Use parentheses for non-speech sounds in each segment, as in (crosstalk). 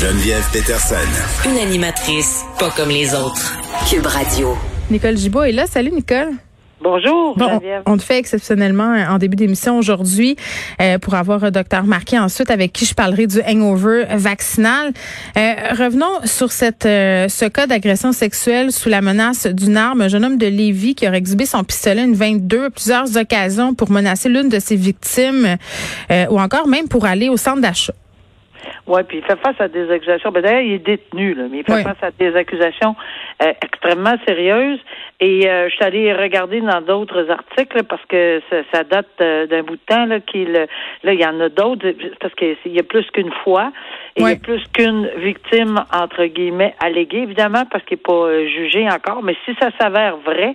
Geneviève Peterson. Une animatrice pas comme les autres. Cube Radio. Nicole Gibault est là. Salut, Nicole. Bonjour, Bon, Geneviève. on te fait exceptionnellement euh, en début d'émission aujourd'hui euh, pour avoir un docteur Marquis ensuite avec qui je parlerai du hangover vaccinal. Euh, revenons sur cette euh, ce cas d'agression sexuelle sous la menace d'une arme. Un jeune homme de Lévis qui aurait exhibé son pistolet une 22 à plusieurs occasions pour menacer l'une de ses victimes euh, ou encore même pour aller au centre d'achat. Oui, puis il fait face à des accusations. Ben, D'ailleurs, il est détenu, là, mais il fait Oui. face à des accusations euh, extrêmement sérieuses. Et euh, je suis allée regarder dans d'autres articles parce que ça, ça date euh, d'un bout de temps. Là, qu'il, là, il y en a d'autres parce qu'il y a plus qu'une fois. Et il y Oui. a plus qu'une victime, entre guillemets, alléguée, évidemment, parce qu'il n'est pas euh, jugé encore. Mais si ça s'avère vrai,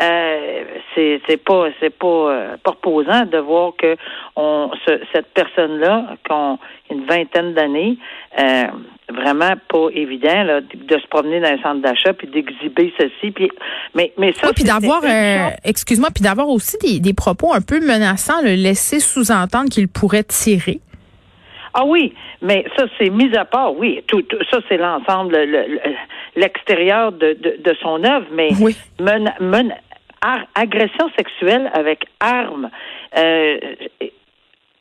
euh, c'est, c'est pas c'est pas, euh, pas reposant de voir que on ce- cette personne-là, qu'on une vingtaine d'années, euh, vraiment pas évident là, de se promener dans un centre d'achat puis d'exhiber ceci. Puis, mais, mais ça, Oui, puis d'avoir, euh, excuse-moi, puis d'avoir aussi des, des propos un peu menaçants, le laisser sous-entendre qu'il pourrait tirer. Ah oui, mais ça, c'est mis à part, oui. Tout, tout- ça, c'est l'ensemble, le- le- l'extérieur de, de, de son œuvre, mais Oui. mena- ar- agression sexuelle avec arme euh,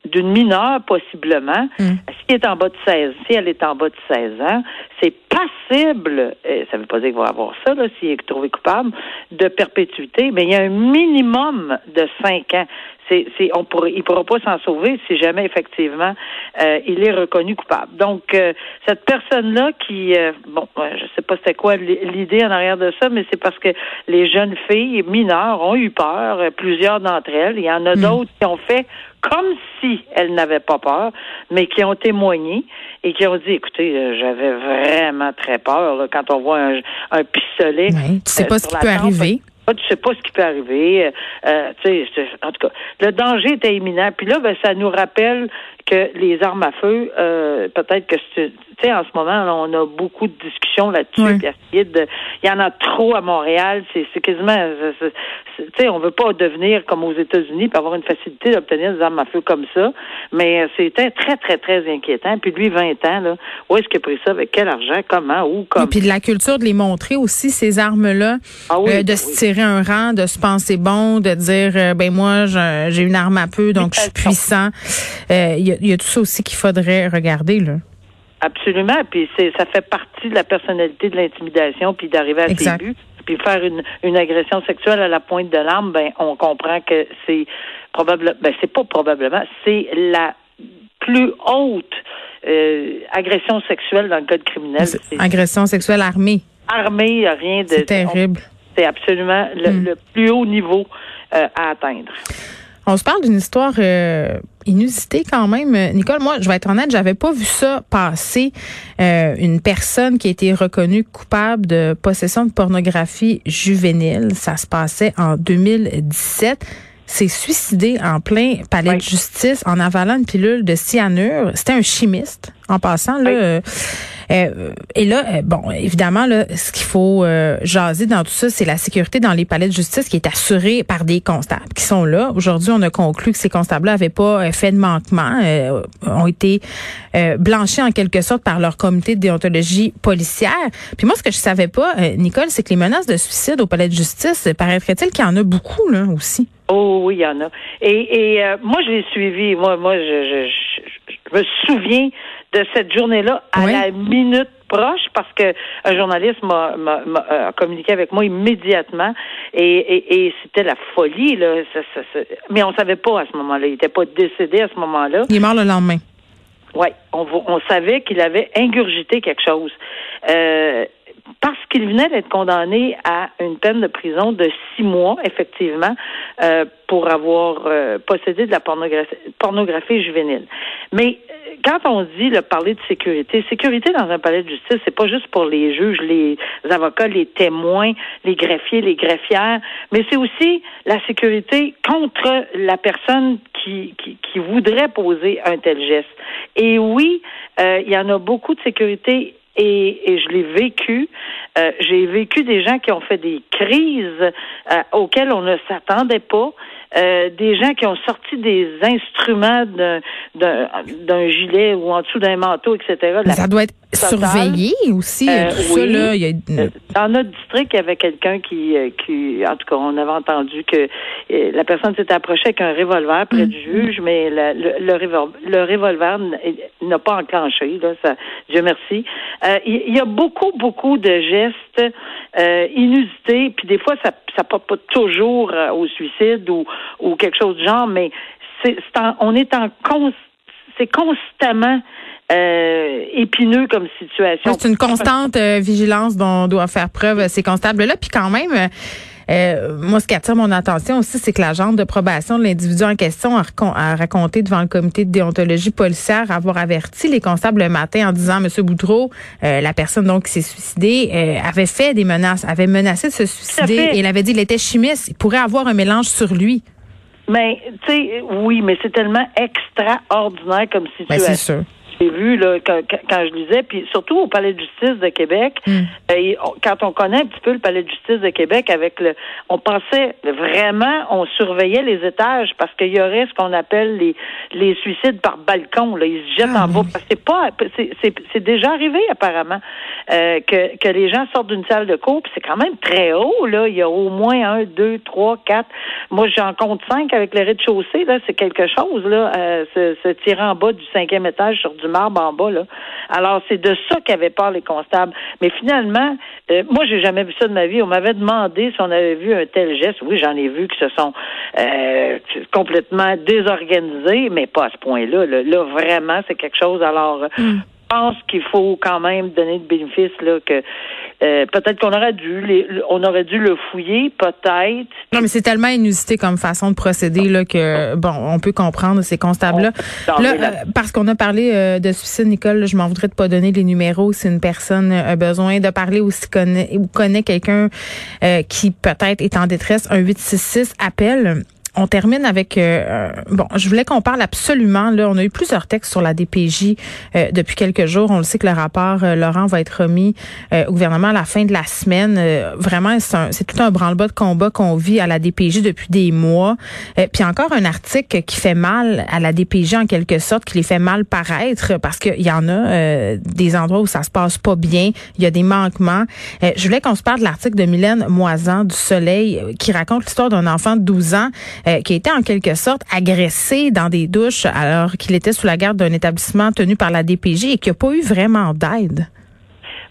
d'une mineure, possiblement, Mm. si elle est en bas de 16, si elle est en bas de 16 ans, c'est passible, ça ne veut pas dire qu'il va avoir ça, là, s'il est trouvé coupable, de perpétuité, mais il y a un minimum de 5 ans. C'est, c'est, on pourrait, il ne pourra pas s'en sauver si jamais, effectivement, euh, il est reconnu coupable. Donc, euh, cette personne-là qui, euh, bon, je sais pas c'était quoi l'idée en arrière de ça, mais c'est parce que les jeunes filles mineures ont eu peur, plusieurs d'entre elles. Il y en a d'autres qui ont fait comme si elles n'avaient pas peur, mais qui ont témoigné et qui ont dit, écoutez, j'avais vraiment très peur là, quand on voit un, un pistolet. Ouais, tu sais pas ce qui peut tempe. arriver. Ah, tu sais pas ce qui peut arriver. Euh, euh, en tout cas, le danger était imminent. Puis là, ben, ça nous rappelle que les armes à feu, euh, peut-être que tu sais, en ce moment, là, on a beaucoup de discussions là-dessus. Il y en a trop à Montréal. C'est quasiment, tu sais, on veut pas devenir comme aux États-Unis puis avoir une facilité d'obtenir des armes à feu comme ça. Mais euh, c'était très, très, très inquiétant. Puis lui, 20 ans, là, où est-ce qu'il a pris ça? Avec quel argent? Comment? Où? Et Comme? puis de la culture de les montrer aussi, ces armes-là, Ah oui, euh, de oui. se tirer un rang, de se penser bon, de dire, euh, ben moi, j'ai une arme à peu, donc je suis puissant. Il y, a, il y a tout ça aussi qu'il faudrait regarder. Là? Absolument. Puis c'est ça fait partie de la personnalité de l'intimidation, puis d'arriver à ses buts. Puis faire une, une agression sexuelle à la pointe de l'arme, ben on comprend que c'est probablement, ben c'est pas probablement, c'est la plus haute euh, agression sexuelle dans le code criminel. Agression sexuelle armée, armé, rien de. c'est terrible. C'est absolument le, Mm. le plus haut niveau euh, à atteindre. On se parle d'une histoire euh, inusitée quand même. Euh, Nicole, moi, je vais être honnête, j'avais pas vu ça passer. Euh, une personne qui a été reconnue coupable de possession de pornographie juvénile. Ça se passait en 2017. s'est suicidé en plein palais Oui. de justice en avalant une pilule de cyanure. C'était un chimiste, en passant. Là, Oui. euh, euh, et là, euh, bon, évidemment, là, ce qu'il faut euh, jaser dans tout ça, c'est la sécurité dans les palais de justice qui est assurée par des constables qui sont là. Aujourd'hui, on a conclu que ces constables-là n'avaient pas euh, fait de manquement, euh, ont été euh, blanchis en quelque sorte par leur comité de déontologie policière. Puis moi, ce que je savais pas, Nicole, c'est que les menaces de suicide au palais de justice, paraîtrait-il qu'il y en a beaucoup là aussi? Oh oui, il y en a. Et, et euh, moi, je l'ai suivi. Moi, moi, je, je, je, je me souviens de cette journée-là à Oui. la minute proche parce que un journaliste m'a, m'a, m'a, euh, communiqué avec moi immédiatement et, et, et c'était la folie là. Ça, ça, ça- Mais on savait pas à ce moment-là. Il était pas décédé à ce moment-là. Il est mort le lendemain. Oui, on, on savait qu'il avait ingurgité quelque chose. Euh, parce qu'il venait d'être condamné à une peine de prison de six mois, effectivement, euh, pour avoir euh, possédé de la pornographie, juvénile. Mais euh, quand on dit le parler de sécurité, sécurité dans un palais de justice, c'est pas juste pour les juges, les avocats, les témoins, les greffiers, les greffières, mais c'est aussi la sécurité contre la personne qui, qui, qui voudrait poser un tel geste. Et oui, euh, il y en a beaucoup de sécurité et, et je l'ai vécu. Euh, J'ai vécu des gens qui ont fait des crises euh, auxquelles on ne s'attendait pas. Euh, des gens qui ont sorti des instruments d'un- gilet ou en dessous d'un manteau, etc. Ça doit être surveillé aussi. Euh, tout oui. ça, là, il y a... Euh, Dans notre district, il y avait quelqu'un qui, euh, qui, en tout cas, on avait entendu que euh, la personne s'était approchée avec un revolver près du juge, mais la- le, le, revol- le revolver n'a pas enclenché. Là, ça, Dieu merci. Euh, Il y, a beaucoup, beaucoup de gestes euh, inusités, puis des fois, ça ça porte pas toujours euh, au suicide ou, ou quelque chose du genre, mais en- on est en cons- c'est constamment euh, épineux comme situation. Ouais, c'est une constante euh, vigilance dont doit faire preuve euh, ces constables-là. Puis quand même, euh, moi, ce qui attire mon attention aussi, c'est que l'agente de probation de l'individu en question a, racon- a raconté devant le comité de déontologie policière avoir averti les constables le matin en disant, Monsieur Boudreau, euh, la personne donc qui s'est suicidée, euh, avait fait des menaces, avait menacé de se suicider. Et il avait dit qu'il était chimiste, il pourrait avoir un mélange sur lui. Mais, tu sais, oui, mais c'est tellement extraordinaire comme Ben, situation. c'est sûr. J'ai vu là, quand, quand- je lisais, puis surtout au Palais de justice de Québec, Mm. et on- quand on connaît un petit peu le Palais de justice de Québec, avec le, on pensait vraiment, on surveillait les étages parce qu'il y aurait ce qu'on appelle les les suicides par balcon. Là, ils se jettent Ah, en bas. oui. C'est pas, c'est- c'est c'est déjà arrivé apparemment euh, que que les gens sortent d'une salle de cours, puis c'est quand même très haut là. Il y a au moins un, deux, trois, quatre. Moi, j'en compte cinq avec le rez-de-chaussée. Là, c'est quelque chose là. euh, se, se tirer en bas du cinquième étage sur du marbre en bas là. Alors c'est de ça qu'avaient peur les constables. Mais finalement, euh, moi j'ai jamais vu ça de ma vie. On m'avait demandé si on avait vu un tel geste. Oui, j'en ai vu qui se sont euh, complètement désorganisés, mais pas à ce point-là. Là, vraiment, c'est quelque chose. Alors, je pense qu'il faut quand même donner de bénéfice là que euh, peut-être qu'on aurait dû les, on aurait dû le fouiller, peut-être. Non, mais c'est tellement inusité comme façon de procéder là que bon, on peut comprendre ces constables-là. On- Là, les- euh, parce qu'on a parlé euh, de suicide, Nicole, là, je m'en voudrais de pas donner les numéros si une personne a besoin de parler ou si connaît ou connaît quelqu'un euh, qui peut-être est en détresse. Un 866 appelle. On termine avec euh, bon, je voulais qu'on parle absolument là, on a eu plusieurs textes sur la DPJ euh, depuis quelques jours, on le sait que le rapport euh, Laurent va être remis euh, au gouvernement à la fin de la semaine. Euh, vraiment c'est tout un branle-bas de combat qu'on vit à la DPJ depuis des mois. Euh, puis encore un article qui fait mal à la DPJ en quelque sorte, qui les fait mal paraître parce qu'il y en a euh, des endroits où ça se passe pas bien, il y a des manquements. Euh, je voulais qu'on se parle de l'article de Mylène Moisan du Soleil euh, qui raconte l'histoire d'un enfant de 12 ans euh, qui a été en quelque sorte agressé dans des douches alors qu'il était sous la garde d'un établissement tenu par la DPJ et qui a pas eu vraiment d'aide.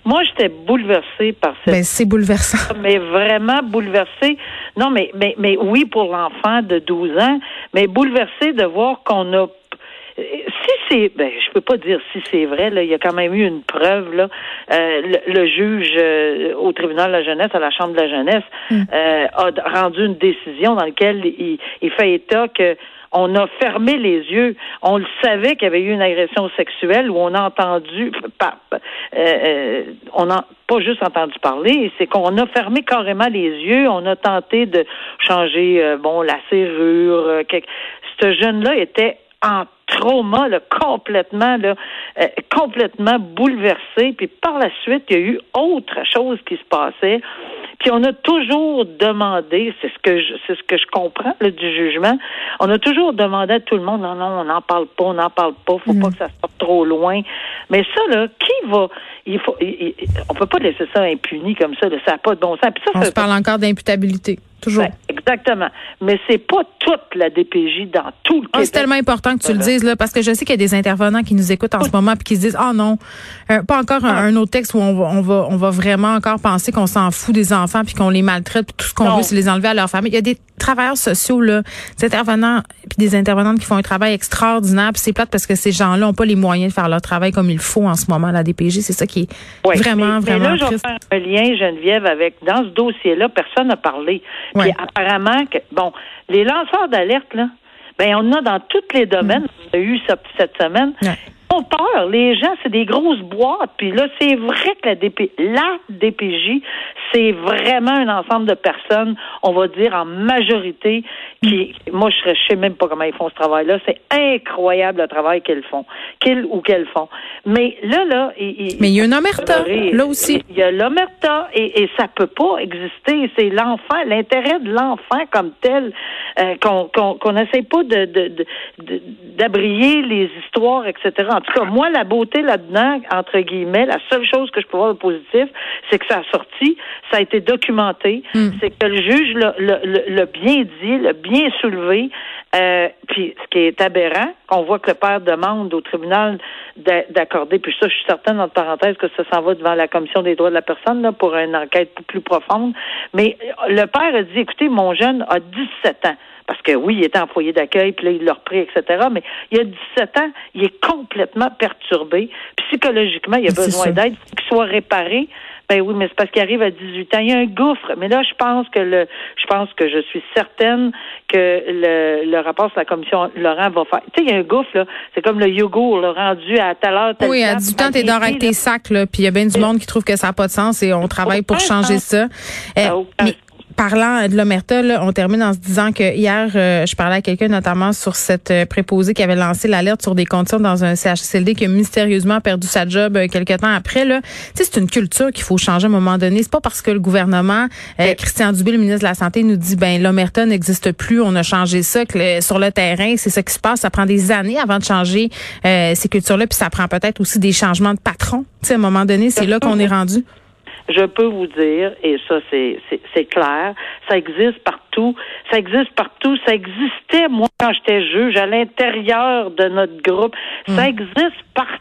Moi, j'étais bouleversée par cette Ben c'est bouleversant. (laughs) mais vraiment bouleversée. Non, mais, mais, mais oui, pour l'enfant de 12 ans, mais bouleversée de voir qu'on a. C'est, ben, je peux pas dire si c'est vrai. Là, il y a quand même eu une preuve. Là, Euh, le, le juge euh, au tribunal de la jeunesse, à la chambre de la jeunesse, euh, a rendu une décision dans laquelle il, il fait état que on a fermé les yeux. On le savait qu'il y avait eu une agression sexuelle où on a entendu, pas, euh, euh, on a pas juste entendu parler, c'est qu'on a fermé carrément les yeux. On a tenté de changer, euh, bon, la serrure. euh, quelque- Ce jeune-là était en trauma, là, complètement, là, euh, complètement bouleversé. Puis par la suite, il y a eu autre chose qui se passait. Puis on a toujours demandé, c'est ce que je, c'est ce que je comprends là, du jugement, on a toujours demandé à tout le monde, non, non, on n'en parle pas, on n'en parle pas, faut pas que ça sorte trop loin. Mais ça, là, qui va, il faut, il- il- on peut pas laisser ça impuni comme ça, là, ça n'a pas de bon sens. Puis ça, On ça se parle encore d'imputabilité. Toujours. Ben, exactement. Mais c'est pas toute la DPJ dans tout le Ah, c'est tellement important que tu le dises là parce que je sais qu'il y a des intervenants qui nous écoutent en ce moment puis qui se disent ah non euh, pas encore un, un autre texte où on va on va on va vraiment encore penser qu'on s'en fout des enfants puis qu'on les maltraite puis tout ce qu'on veut c'est les enlever à leur famille. Il y a des travailleurs sociaux là des intervenants puis des intervenantes qui font un travail extraordinaire puis c'est plate parce que ces gens-là ont pas les moyens de faire leur travail comme il faut en ce moment la DPJ c'est ça qui est Ouais, vraiment mais, mais vraiment là, je vais triste. faire un lien, Geneviève, avec dans ce dossier-là, personne n'a parlé. Ouais. Puis apparemment que bon, les lanceurs d'alerte, là, ben on en a dans tous les domaines. On a eu ça cette semaine. Ouais. Ils ont peur. Les gens, c'est des grosses boîtes. Puis là, c'est vrai que la, DP, la DPJ, c'est vraiment un ensemble de personnes, on va dire en majorité, qui, moi, je je sais même pas comment ils font ce travail-là. C'est incroyable le travail qu'ils font, qu'ils ou qu'elles font. Mais là, là, ils- mais il y a une omerta là aussi Il y a l'omerta et, et ça peut pas exister. C'est l'enfant, l'intérêt de l'enfant comme tel, euh, qu'on qu'on qu'on n'essaie pas de de- d'abrier les histoires, etc. En tout cas, moi, la beauté là-dedans, entre guillemets, la seule chose que je peux voir de positif, c'est que ça a sorti, ça a été documenté, hmm. c'est que le juge l'a bien dit, l'a bien soulevé. Euh, puis ce qui est aberrant, qu'on voit que le père demande au tribunal d'accorder, puis ça, je suis certaine, entre parenthèses, que ça s'en va devant la commission des droits de la personne là, pour une enquête plus profonde. Mais le père a dit, écoutez, mon jeune a 17 ans parce que oui, il était en foyer d'accueil, puis là, il l'a repris, etc. Mais il y a 17 ans, il est complètement perturbé. Psychologiquement, il a besoin d'aide, il faut qu'il soit réparé. Ben oui, mais c'est parce qu'il arrive à 18 ans. Il y a un gouffre. Mais là, je pense que le, je pense que je suis certaine que le, le rapport sur la commission Laurent va faire. Tu sais, il y a un gouffre, là. C'est comme le yogourt, le rendu à tout à l'heure. Oui, à 18 ans, t'es dans avec tes sacs, là. Puis il y a bien du monde qui trouve que ça n'a pas de sens et on travaille pour changer ça. Parlant de l'Omerta, on termine en se disant que hier, euh, je parlais à quelqu'un notamment sur cette euh, préposée qui avait lancé l'alerte sur des conditions dans un CHSLD qui a mystérieusement perdu sa job euh, quelques temps après. Là, c'est une culture qu'il faut changer à un moment donné. C'est pas parce que le gouvernement, Christian Dubé, le ministre de la Santé, nous dit ben l'Omerta n'existe plus, on a changé ça, que sur le terrain, c'est ce qui se passe. Ça prend des années avant de changer ces cultures-là, puis ça prend peut-être aussi des changements de patron. sais, à un moment donné, c'est là qu'on est rendu je peux vous dire, et ça c'est clair, ça existe partout, ça existe partout, ça existait moi quand j'étais juge à l'intérieur de notre groupe, ça mm. existe partout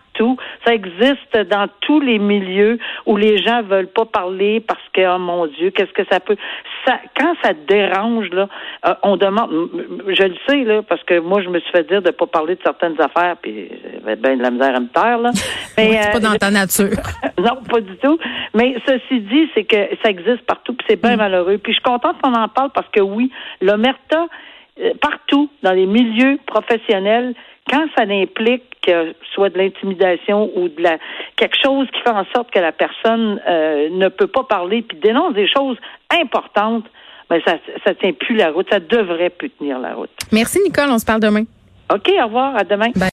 ça existe dans tous les milieux où les gens veulent pas parler parce que, oh mon Dieu, qu'est-ce que ça peut. Ça, quand ça dérange, là, euh, on demande. Je le sais, là, parce que moi, je me suis fait dire de pas parler de certaines affaires, puis j'avais bien de la misère à me taire, là. (laughs) Mais, c'est pas dans ta (laughs) nature. non, pas du tout. Mais ceci dit, c'est que ça existe partout, c'est bien mm. malheureux. Puis je suis contente qu'on en parle parce que oui, l'omerta, euh, partout, dans les milieux professionnels, quand ça implique que soit de l'intimidation ou de la quelque chose qui fait en sorte que la personne euh, ne peut pas parler puis dénonce des choses importantes, ben ça ça tient plus la route, ça devrait plus tenir la route. Merci Nicole, on se parle demain. OK, au revoir, à demain.